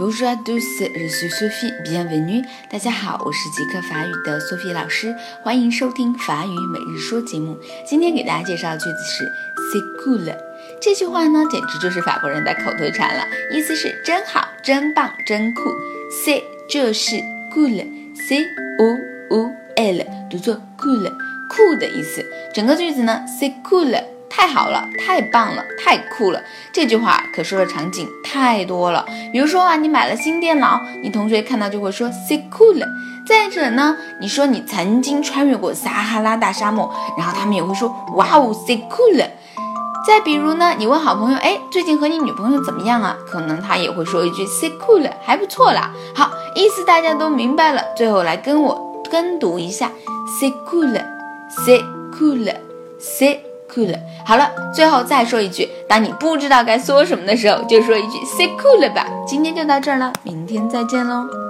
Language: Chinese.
Bonjour à tous, je suis Sophie, bienvenue。大家好，我是极客法语的 Sophie 老师，欢迎收听法语每日说节目。今天给大家介绍的句子是 C'est cool。这句话呢，简直就是法国人的口头禅了，意思是真好、真棒、真酷。C'est 就是 cool，C O O L，读作 cool，酷的意思。整个句子呢，C'est cool。太好了，太棒了，太酷了！这句话可说的场景太多了。比如说啊，你买了新电脑，你同学看到就会说 “say cool”。再者呢，你说你曾经穿越过撒哈拉大沙漠，然后他们也会说“哇哦，say cool”。再比如呢，你问好朋友，哎，最近和你女朋友怎么样啊？可能他也会说一句 “say cool”，还不错啦。好，意思大家都明白了。最后来跟我跟读一下：“say cool”，say cool，say。cool，好了，最后再说一句，当你不知道该说什么的时候，就说一句 say cool 吧。今天就到这儿了，明天再见喽。